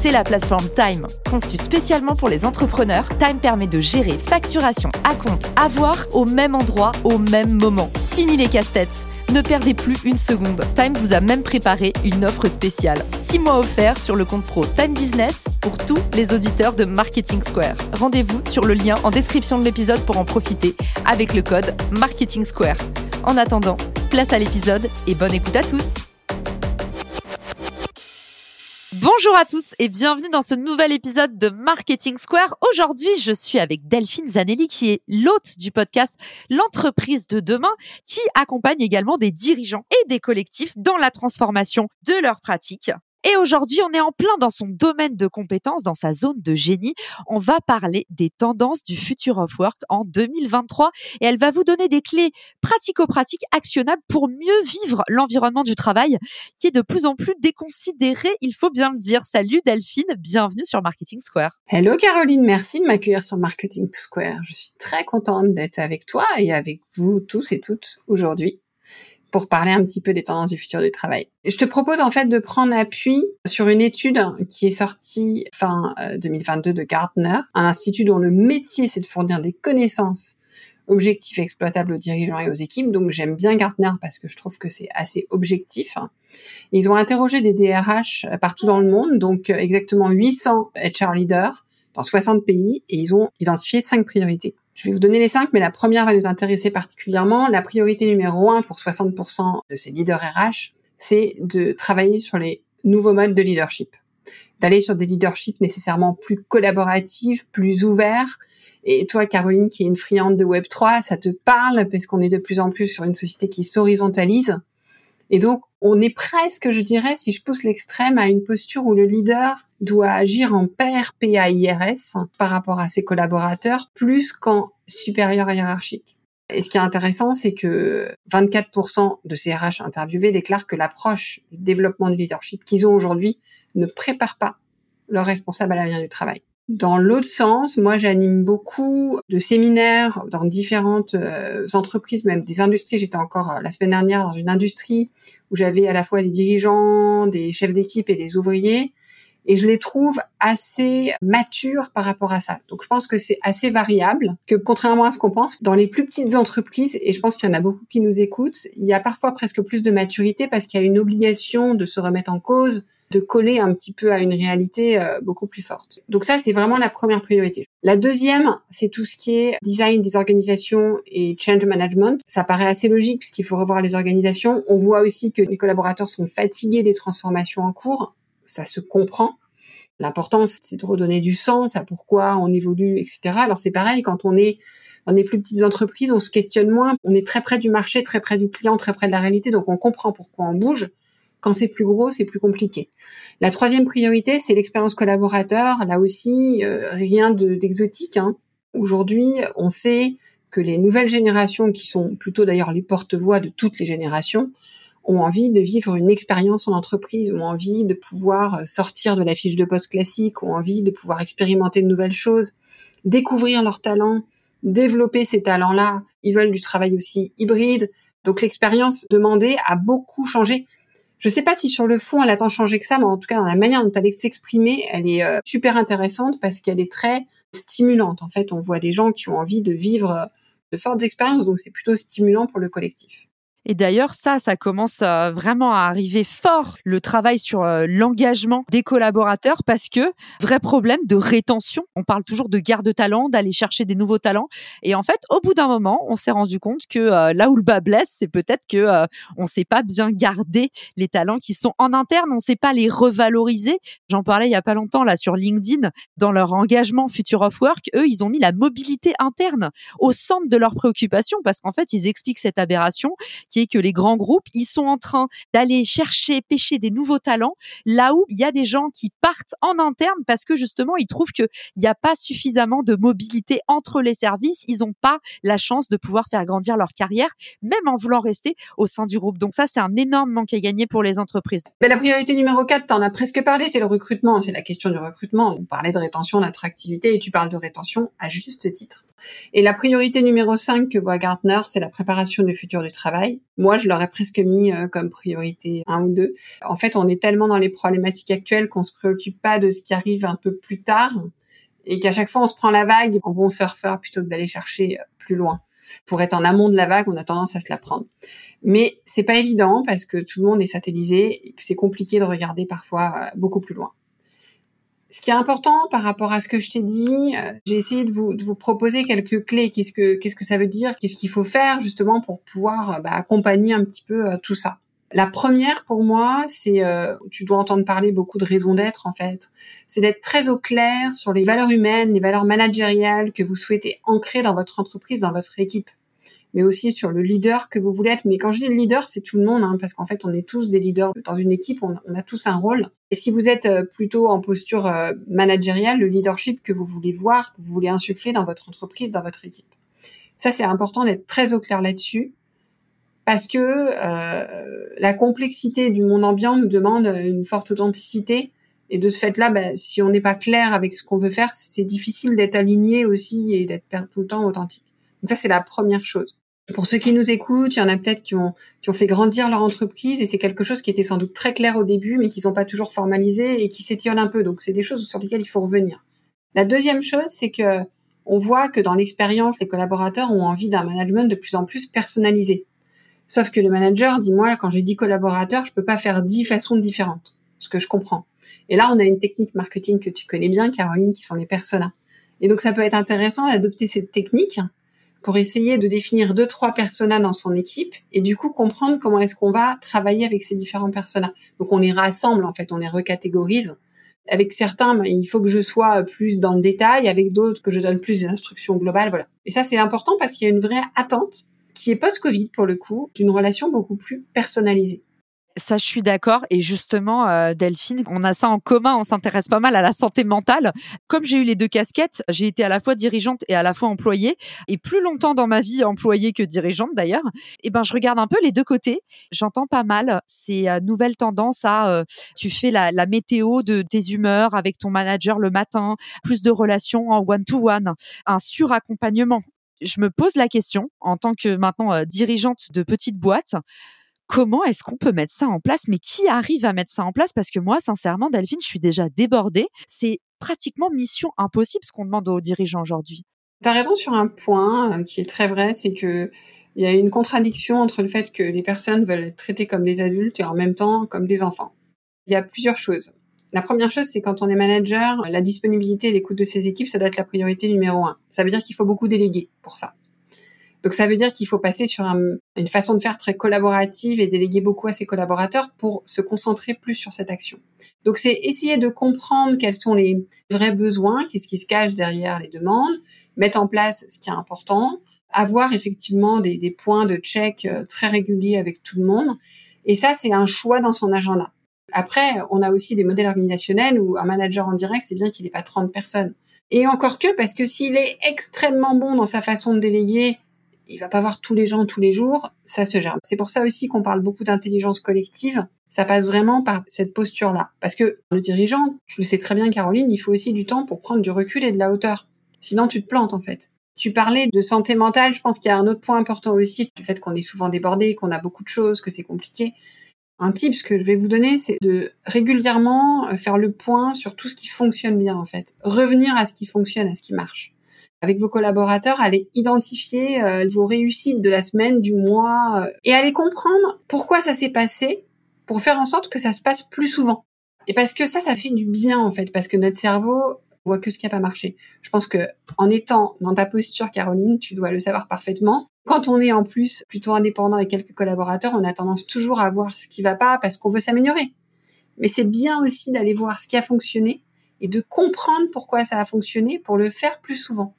c'est la plateforme Time. Conçue spécialement pour les entrepreneurs, Time permet de gérer facturation à compte, avoir au même endroit, au même moment. Fini les casse-têtes. Ne perdez plus une seconde. Time vous a même préparé une offre spéciale. 6 mois offerts sur le compte pro Time Business pour tous les auditeurs de Marketing Square. Rendez-vous sur le lien en description de l'épisode pour en profiter avec le code Marketing Square. En attendant, place à l'épisode et bonne écoute à tous. Bonjour à tous et bienvenue dans ce nouvel épisode de Marketing Square. Aujourd'hui, je suis avec Delphine Zanelli qui est l'hôte du podcast L'entreprise de demain qui accompagne également des dirigeants et des collectifs dans la transformation de leurs pratiques et aujourd'hui, on est en plein dans son domaine de compétences, dans sa zone de génie. On va parler des tendances du Future of Work en 2023 et elle va vous donner des clés pratico-pratiques actionnables pour mieux vivre l'environnement du travail qui est de plus en plus déconsidéré, il faut bien le dire. Salut Delphine, bienvenue sur Marketing Square. Hello Caroline, merci de m'accueillir sur Marketing Square. Je suis très contente d'être avec toi et avec vous tous et toutes aujourd'hui pour parler un petit peu des tendances du futur du travail. Je te propose en fait de prendre appui sur une étude qui est sortie fin 2022 euh, de Gartner, un institut dont le métier c'est de fournir des connaissances objectifs exploitables aux dirigeants et aux équipes. Donc j'aime bien Gartner parce que je trouve que c'est assez objectif. Ils ont interrogé des DRH partout dans le monde, donc euh, exactement 800 HR leaders dans 60 pays et ils ont identifié cinq priorités. Je vais vous donner les cinq, mais la première va nous intéresser particulièrement. La priorité numéro un pour 60% de ces leaders RH, c'est de travailler sur les nouveaux modes de leadership. D'aller sur des leaderships nécessairement plus collaboratifs, plus ouverts. Et toi, Caroline, qui est une friande de Web3, ça te parle parce qu'on est de plus en plus sur une société qui s'horizontalise. Et donc, on est presque, je dirais, si je pousse l'extrême, à une posture où le leader doit agir en pair PAIRS par rapport à ses collaborateurs, plus qu'en supérieur hiérarchique. Et ce qui est intéressant, c'est que 24% de ces RH interviewés déclarent que l'approche du développement de leadership qu'ils ont aujourd'hui ne prépare pas leurs responsables à l'avenir du travail. Dans l'autre sens, moi j'anime beaucoup de séminaires dans différentes euh, entreprises, même des industries. J'étais encore euh, la semaine dernière dans une industrie où j'avais à la fois des dirigeants, des chefs d'équipe et des ouvriers. Et je les trouve assez matures par rapport à ça. Donc je pense que c'est assez variable, que contrairement à ce qu'on pense, dans les plus petites entreprises, et je pense qu'il y en a beaucoup qui nous écoutent, il y a parfois presque plus de maturité parce qu'il y a une obligation de se remettre en cause, de coller un petit peu à une réalité euh, beaucoup plus forte. Donc ça, c'est vraiment la première priorité. La deuxième, c'est tout ce qui est design des organisations et change management. Ça paraît assez logique puisqu'il faut revoir les organisations. On voit aussi que les collaborateurs sont fatigués des transformations en cours. Ça se comprend. L'important, c'est de redonner du sens à pourquoi on évolue, etc. Alors c'est pareil, quand on est dans les plus petites entreprises, on se questionne moins. On est très près du marché, très près du client, très près de la réalité, donc on comprend pourquoi on bouge. Quand c'est plus gros, c'est plus compliqué. La troisième priorité, c'est l'expérience collaborateur. Là aussi, euh, rien d'exotique. hein. Aujourd'hui, on sait que les nouvelles générations, qui sont plutôt d'ailleurs les porte-voix de toutes les générations, ont envie de vivre une expérience en entreprise, ont envie de pouvoir euh, sortir de la fiche de poste classique, ont envie de pouvoir expérimenter de nouvelles choses, découvrir leurs talents, développer ces talents-là. Ils veulent du travail aussi hybride. Donc l'expérience demandée a beaucoup changé. Je ne sais pas si sur le fond elle a tant changé que ça, mais en tout cas dans la manière dont elle s'exprimer, elle est euh, super intéressante parce qu'elle est très stimulante. En fait, on voit des gens qui ont envie de vivre euh, de fortes expériences, donc c'est plutôt stimulant pour le collectif. Et d'ailleurs, ça, ça commence euh, vraiment à arriver fort, le travail sur euh, l'engagement des collaborateurs, parce que vrai problème de rétention. On parle toujours de garde de talent, d'aller chercher des nouveaux talents. Et en fait, au bout d'un moment, on s'est rendu compte que euh, là où le bas blesse, c'est peut-être que on sait pas bien garder les talents qui sont en interne, on sait pas les revaloriser. J'en parlais il y a pas longtemps là sur LinkedIn, dans leur engagement Future of Work, eux, ils ont mis la mobilité interne au centre de leurs préoccupations, parce qu'en fait, ils expliquent cette aberration qui est que les grands groupes, ils sont en train d'aller chercher, pêcher des nouveaux talents, là où il y a des gens qui partent en interne parce que justement, ils trouvent qu'il n'y a pas suffisamment de mobilité entre les services, ils n'ont pas la chance de pouvoir faire grandir leur carrière, même en voulant rester au sein du groupe. Donc ça, c'est un énorme manque à gagner pour les entreprises. Mais la priorité numéro 4, tu en as presque parlé, c'est le recrutement, c'est la question du recrutement. On parlait de rétention, d'attractivité, et tu parles de rétention à juste titre. Et la priorité numéro 5 que voit Gartner, c'est la préparation du futur du travail. Moi, je l'aurais presque mis euh, comme priorité 1 ou 2. En fait, on est tellement dans les problématiques actuelles qu'on se préoccupe pas de ce qui arrive un peu plus tard et qu'à chaque fois, on se prend la vague en bon surfeur plutôt que d'aller chercher euh, plus loin. Pour être en amont de la vague, on a tendance à se la prendre. Mais c'est pas évident parce que tout le monde est satellisé et que c'est compliqué de regarder parfois euh, beaucoup plus loin. Ce qui est important par rapport à ce que je t'ai dit, euh, j'ai essayé de vous, de vous proposer quelques clés. Qu'est-ce que, qu'est-ce que ça veut dire? Qu'est-ce qu'il faut faire justement pour pouvoir euh, bah, accompagner un petit peu euh, tout ça? La première pour moi, c'est, tu dois entendre parler beaucoup de raison d'être en fait, c'est d'être très au clair sur les valeurs humaines, les valeurs managériales que vous souhaitez ancrer dans votre entreprise, dans votre équipe mais aussi sur le leader que vous voulez être. Mais quand je dis le leader, c'est tout le monde, hein, parce qu'en fait, on est tous des leaders dans une équipe, on, a tous un rôle. Et si vous êtes euh, plutôt en posture euh, managériale, le leadership que vous voulez voir, que vous voulez insuffler dans votre entreprise, dans votre équipe. Ça, c'est important d'être très au clair là-dessus, parce que euh, la complexité du monde ambiant nous demande une forte authenticité. Et de ce fait-là, bah, si on n'est pas clair avec ce qu'on veut faire, c'est difficile d'être aligné aussi et d'être tout le temps authentique. Donc ça, c'est la première chose. Pour ceux qui nous écoutent, il y en a peut-être qui ont, qui ont fait grandir leur entreprise et c'est quelque chose qui était sans doute très clair au début, mais qu'ils n'ont pas toujours formalisé et qui s'étiole un peu. Donc, c'est des choses sur lesquelles il faut revenir. La deuxième chose, c'est que on voit que dans l'expérience, les collaborateurs ont envie d'un management de plus en plus personnalisé. Sauf que le manager dit, moi, quand j'ai 10 collaborateurs, je peux pas faire 10 façons différentes. Ce que je comprends. Et là, on a une technique marketing que tu connais bien, Caroline, qui sont les personas. Et donc, ça peut être intéressant d'adopter cette technique pour essayer de définir deux, trois personas dans son équipe et du coup comprendre comment est-ce qu'on va travailler avec ces différents personas. Donc on les rassemble en fait, on les recatégorise. Avec certains, ben, il faut que je sois plus dans le détail, avec d'autres que je donne plus d'instructions globales, voilà. Et ça c'est important parce qu'il y a une vraie attente qui est post-Covid pour le coup, d'une relation beaucoup plus personnalisée. Ça, je suis d'accord. Et justement, euh, Delphine, on a ça en commun. On s'intéresse pas mal à la santé mentale. Comme j'ai eu les deux casquettes, j'ai été à la fois dirigeante et à la fois employée. Et plus longtemps dans ma vie employée que dirigeante d'ailleurs. Et eh ben, je regarde un peu les deux côtés. J'entends pas mal ces euh, nouvelles tendances à euh, tu fais la, la, météo de tes humeurs avec ton manager le matin, plus de relations en one-to-one, un suraccompagnement. Je me pose la question en tant que maintenant dirigeante de petite boîte comment est-ce qu'on peut mettre ça en place? Mais qui arrive à mettre ça en place? Parce que moi, sincèrement, Delphine, je suis déjà débordée. C'est pratiquement mission impossible ce qu'on demande aux dirigeants aujourd'hui. Tu as raison sur un point euh, qui est très vrai, c'est que il y a une contradiction entre le fait que les personnes veulent être traitées comme des adultes et en même temps comme des enfants. Il y a plusieurs choses. La première chose, c'est quand on est manager, la disponibilité et l'écoute de ses équipes, ça doit être la priorité numéro un. Ça veut dire qu'il faut beaucoup déléguer pour ça. Donc ça veut dire qu'il faut passer sur une façon de faire très collaborative et déléguer beaucoup à ses collaborateurs pour se concentrer plus sur cette action. Donc c'est essayer de comprendre quels sont les vrais besoins, qu'est-ce qui se cache derrière les demandes, mettre en place ce qui est important, avoir effectivement des, des points de check euh, très réguliers avec tout le monde. Et ça, c'est un choix dans son agenda. Après, on a aussi des modèles organisationnels où un manager en direct, c'est bien qu'il n'ait pas 30 personnes. Et encore que, parce que s'il est extrêmement bon dans sa façon de déléguer il va pas voir tous les gens tous les jours, ça se gère. C'est pour ça aussi qu'on parle beaucoup d'intelligence collective. Ça passe vraiment par cette posture-là. Parce que le dirigeant, tu le sais très bien Caroline, il faut aussi du temps pour prendre du recul et de la hauteur. Sinon, tu te plantes en fait. Tu parlais de santé mentale, je pense qu'il y a un autre point important aussi, le fait qu'on est souvent débordé, qu'on a beaucoup de choses, que c'est compliqué. Un tip, ce que je vais vous donner, c'est de régulièrement euh, faire le point sur tout ce qui fonctionne bien en fait. Revenir à ce qui fonctionne, à ce qui marche avec vos collaborateurs, allez identifier euh, vos réussites de la semaine, du mois, euh, et allez comprendre pourquoi ça s'est passé pour faire en sorte que ça se passe plus souvent. Et parce que ça, ça fait du bien en fait, parce que notre cerveau voit que ce qui n'a pas marché. Je pense que en étant dans ta posture, Caroline, tu dois le savoir parfaitement. Quand on est en plus plutôt indépendant avec quelques collaborateurs, on a tendance toujours à voir ce qui va pas parce qu'on veut s'améliorer. Mais c'est bien aussi d'aller voir ce qui a fonctionné et de comprendre pourquoi ça a fonctionné pour le faire plus souvent.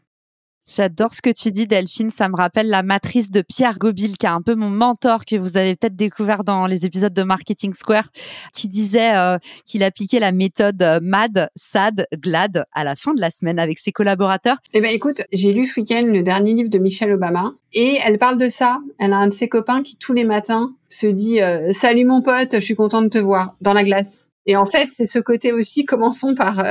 J'adore ce que tu dis, Delphine. Ça me rappelle la matrice de Pierre Gobil, qui est un peu mon mentor, que vous avez peut-être découvert dans les épisodes de Marketing Square, qui disait euh, qu'il appliquait la méthode euh, MAD, SAD, GLAD à la fin de la semaine avec ses collaborateurs. Eh ben, écoute, j'ai lu ce week-end le dernier livre de Michelle Obama et elle parle de ça. Elle a un de ses copains qui tous les matins se dit euh, Salut mon pote, je suis content de te voir dans la glace. Et en fait, c'est ce côté aussi, commençons par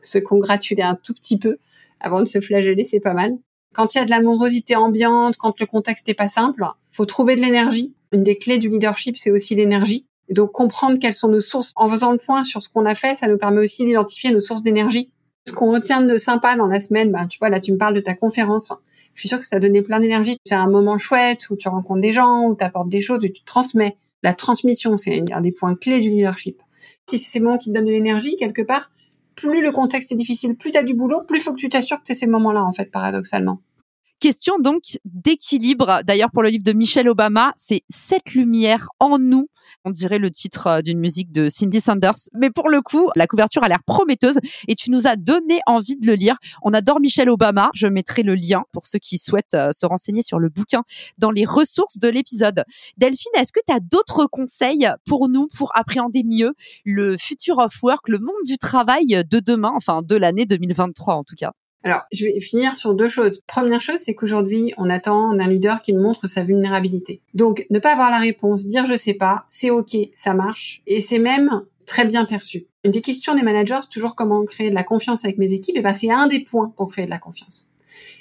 se congratuler un tout petit peu avant de se flageller, c'est pas mal. Quand il y a de l'amorosité ambiante, quand le contexte n'est pas simple, faut trouver de l'énergie. Une des clés du leadership, c'est aussi l'énergie. Donc comprendre quelles sont nos sources. En faisant le point sur ce qu'on a fait, ça nous permet aussi d'identifier nos sources d'énergie. Ce qu'on retient de sympa dans la semaine, ben, tu vois, là tu me parles de ta conférence. Je suis sûre que ça a donné plein d'énergie. C'est un moment chouette où tu rencontres des gens, où tu apportes des choses, où tu transmets. La transmission, c'est un des points clés du leadership. Si c'est ces moments qui te donnent de l'énergie, quelque part, plus le contexte est difficile, plus tu as du boulot, plus faut que tu t'assures que c'est ces moments-là, en fait, paradoxalement. Question donc d'équilibre. D'ailleurs, pour le livre de Michelle Obama, c'est cette lumière en nous. On dirait le titre euh, d'une musique de Cindy Sanders. Mais pour le coup, la couverture a l'air prometteuse et tu nous as donné envie de le lire. On adore Michelle Obama. Je mettrai le lien pour ceux qui souhaitent euh, se renseigner sur le bouquin dans les ressources de l'épisode. Delphine, est-ce que tu as d'autres conseils pour nous pour appréhender mieux le future of work, le monde du travail de demain, enfin de l'année 2023 en tout cas? Alors, je vais finir sur deux choses. Première chose, c'est qu'aujourd'hui, on attend d'un leader qui nous montre sa vulnérabilité. Donc, ne pas avoir la réponse, dire je sais pas, c'est ok, ça marche, et c'est même très bien perçu. Une des questions des managers, c'est toujours comment créer de la confiance avec mes équipes, et ben c'est un des points pour créer de la confiance.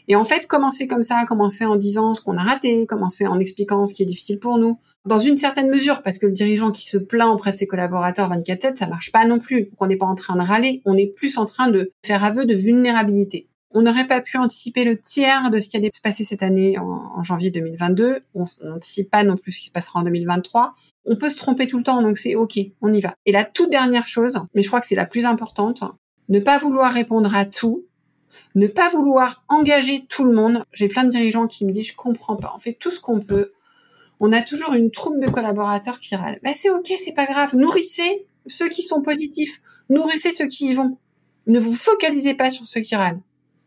Et en fait, commencer comme ça, commencer en disant ce qu'on a raté, commencer en expliquant ce qui est difficile pour nous, dans une certaine mesure, parce que le dirigeant qui se plaint auprès de ses collaborateurs 24-7, ça marche pas non plus. Donc on n'est pas en train de râler, on est plus en train de faire aveu de vulnérabilité. On n'aurait pas pu anticiper le tiers de ce qui allait se passer cette année en, janvier 2022. On n'anticipe pas non plus ce qui se passera en 2023. On peut se tromper tout le temps, donc c'est OK, on y va. Et la toute dernière chose, mais je crois que c'est la plus importante, ne pas vouloir répondre à tout, ne pas vouloir engager tout le monde. J'ai plein de dirigeants qui me disent, je comprends pas, on fait tout ce qu'on peut. On a toujours une troupe de collaborateurs qui râlent. Ben, c'est ok, c'est pas grave. Nourrissez ceux qui sont positifs. Nourrissez ceux qui y vont. Ne vous focalisez pas sur ceux qui râlent.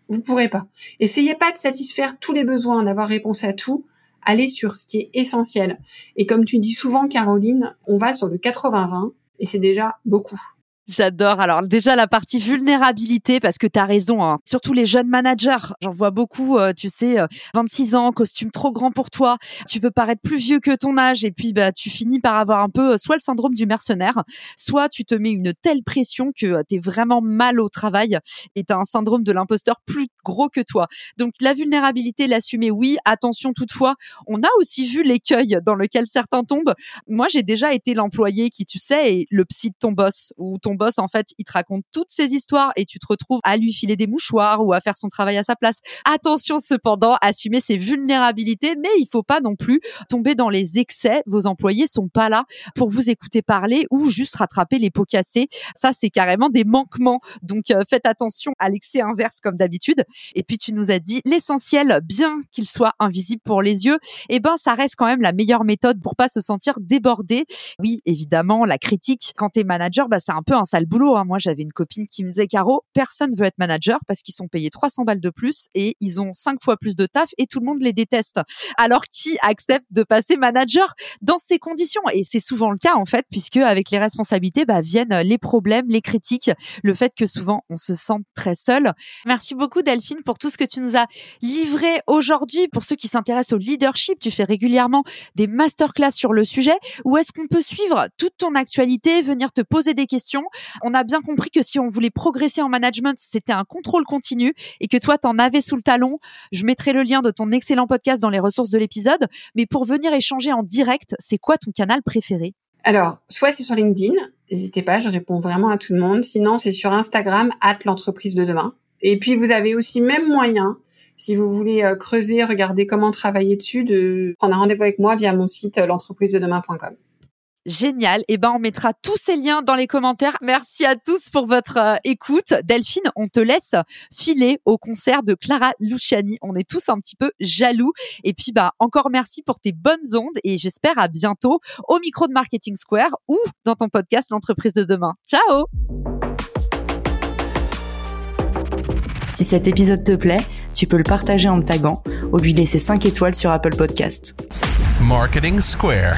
Vous pourrez pas. Essayez pas de satisfaire tous les besoins, d'avoir réponse à tout. Allez sur ce qui est essentiel. Et comme tu dis souvent, Caroline, on va sur le 80-20 et c'est déjà beaucoup. J'adore. Alors déjà la partie vulnérabilité parce que tu as raison. Hein. Surtout les jeunes managers. J'en vois beaucoup, euh, tu sais, 26 euh, ans, costume trop grand pour toi. Tu peux paraître plus vieux que ton âge et puis bah tu finis par avoir un peu euh, soit le syndrome du mercenaire, soit tu te mets une telle pression que tu es vraiment mal au travail et tu as un syndrome de l'imposteur plus gros que toi. Donc la vulnérabilité, l'assumer, oui. Attention toutefois, on a aussi vu l'écueil dans lequel certains tombent. Moi, j'ai déjà été l'employé qui, tu sais, est le psy de ton boss ou ton boss, en fait, il te raconte toutes ces histoires et tu te retrouves à lui filer des mouchoirs ou à faire son travail à sa place. Attention cependant, assumer ses vulnérabilités, mais il faut pas non plus tomber dans les excès. Vos employés sont pas là pour vous écouter parler ou juste rattraper les pots cassés. Ça, c'est carrément des manquements. Donc, euh, faites attention à l'excès inverse comme d'habitude. Et puis, tu nous as dit l'essentiel, bien qu'il soit invisible pour les yeux, eh ben, ça reste quand même la meilleure méthode pour pas se sentir débordé. Oui, évidemment, la critique quand t'es manager, bah, c'est un peu un sale boulot. Hein. Moi, j'avais une copine qui me disait, Caro, personne veut être manager parce qu'ils sont payés 300 balles de plus et ils ont cinq fois plus de taf et tout le monde les déteste. Alors, qui accepte de passer manager dans ces conditions? Et c'est souvent le cas, en fait, puisque avec les responsabilités, bah, viennent les problèmes, les critiques, le fait que souvent on se sent très seul. Merci beaucoup, Delphine, pour tout ce que tu nous as livré aujourd'hui. Pour ceux qui s'intéressent au leadership, tu fais régulièrement des masterclass sur le sujet. Où est-ce qu'on peut suivre toute ton actualité, venir te poser des questions on a bien compris que si on voulait progresser en management, c'était un contrôle continu et que toi, t'en avais sous le talon. Je mettrai le lien de ton excellent podcast dans les ressources de l'épisode. Mais pour venir échanger en direct, c'est quoi ton canal préféré? Alors, soit c'est sur LinkedIn, n'hésitez pas, je réponds vraiment à tout le monde. Sinon, c'est sur Instagram, l'entreprise de demain. Et puis, vous avez aussi même moyen, si vous voulez euh, creuser, regarder comment travailler dessus, de prendre un rendez-vous avec moi via mon site euh, l'entreprise-de-demain.com. Génial. Et eh ben, on mettra tous ces liens dans les commentaires. Merci à tous pour votre euh, écoute. Delphine, on te laisse filer au concert de Clara Luciani. On est tous un petit peu jaloux. Et puis, bah, encore merci pour tes bonnes ondes et j'espère à bientôt au micro de Marketing Square ou dans ton podcast L'entreprise de demain. Ciao! Si cet épisode te plaît, tu peux le partager en me taguant ou lui laisser 5 étoiles sur Apple Podcast. Marketing Square.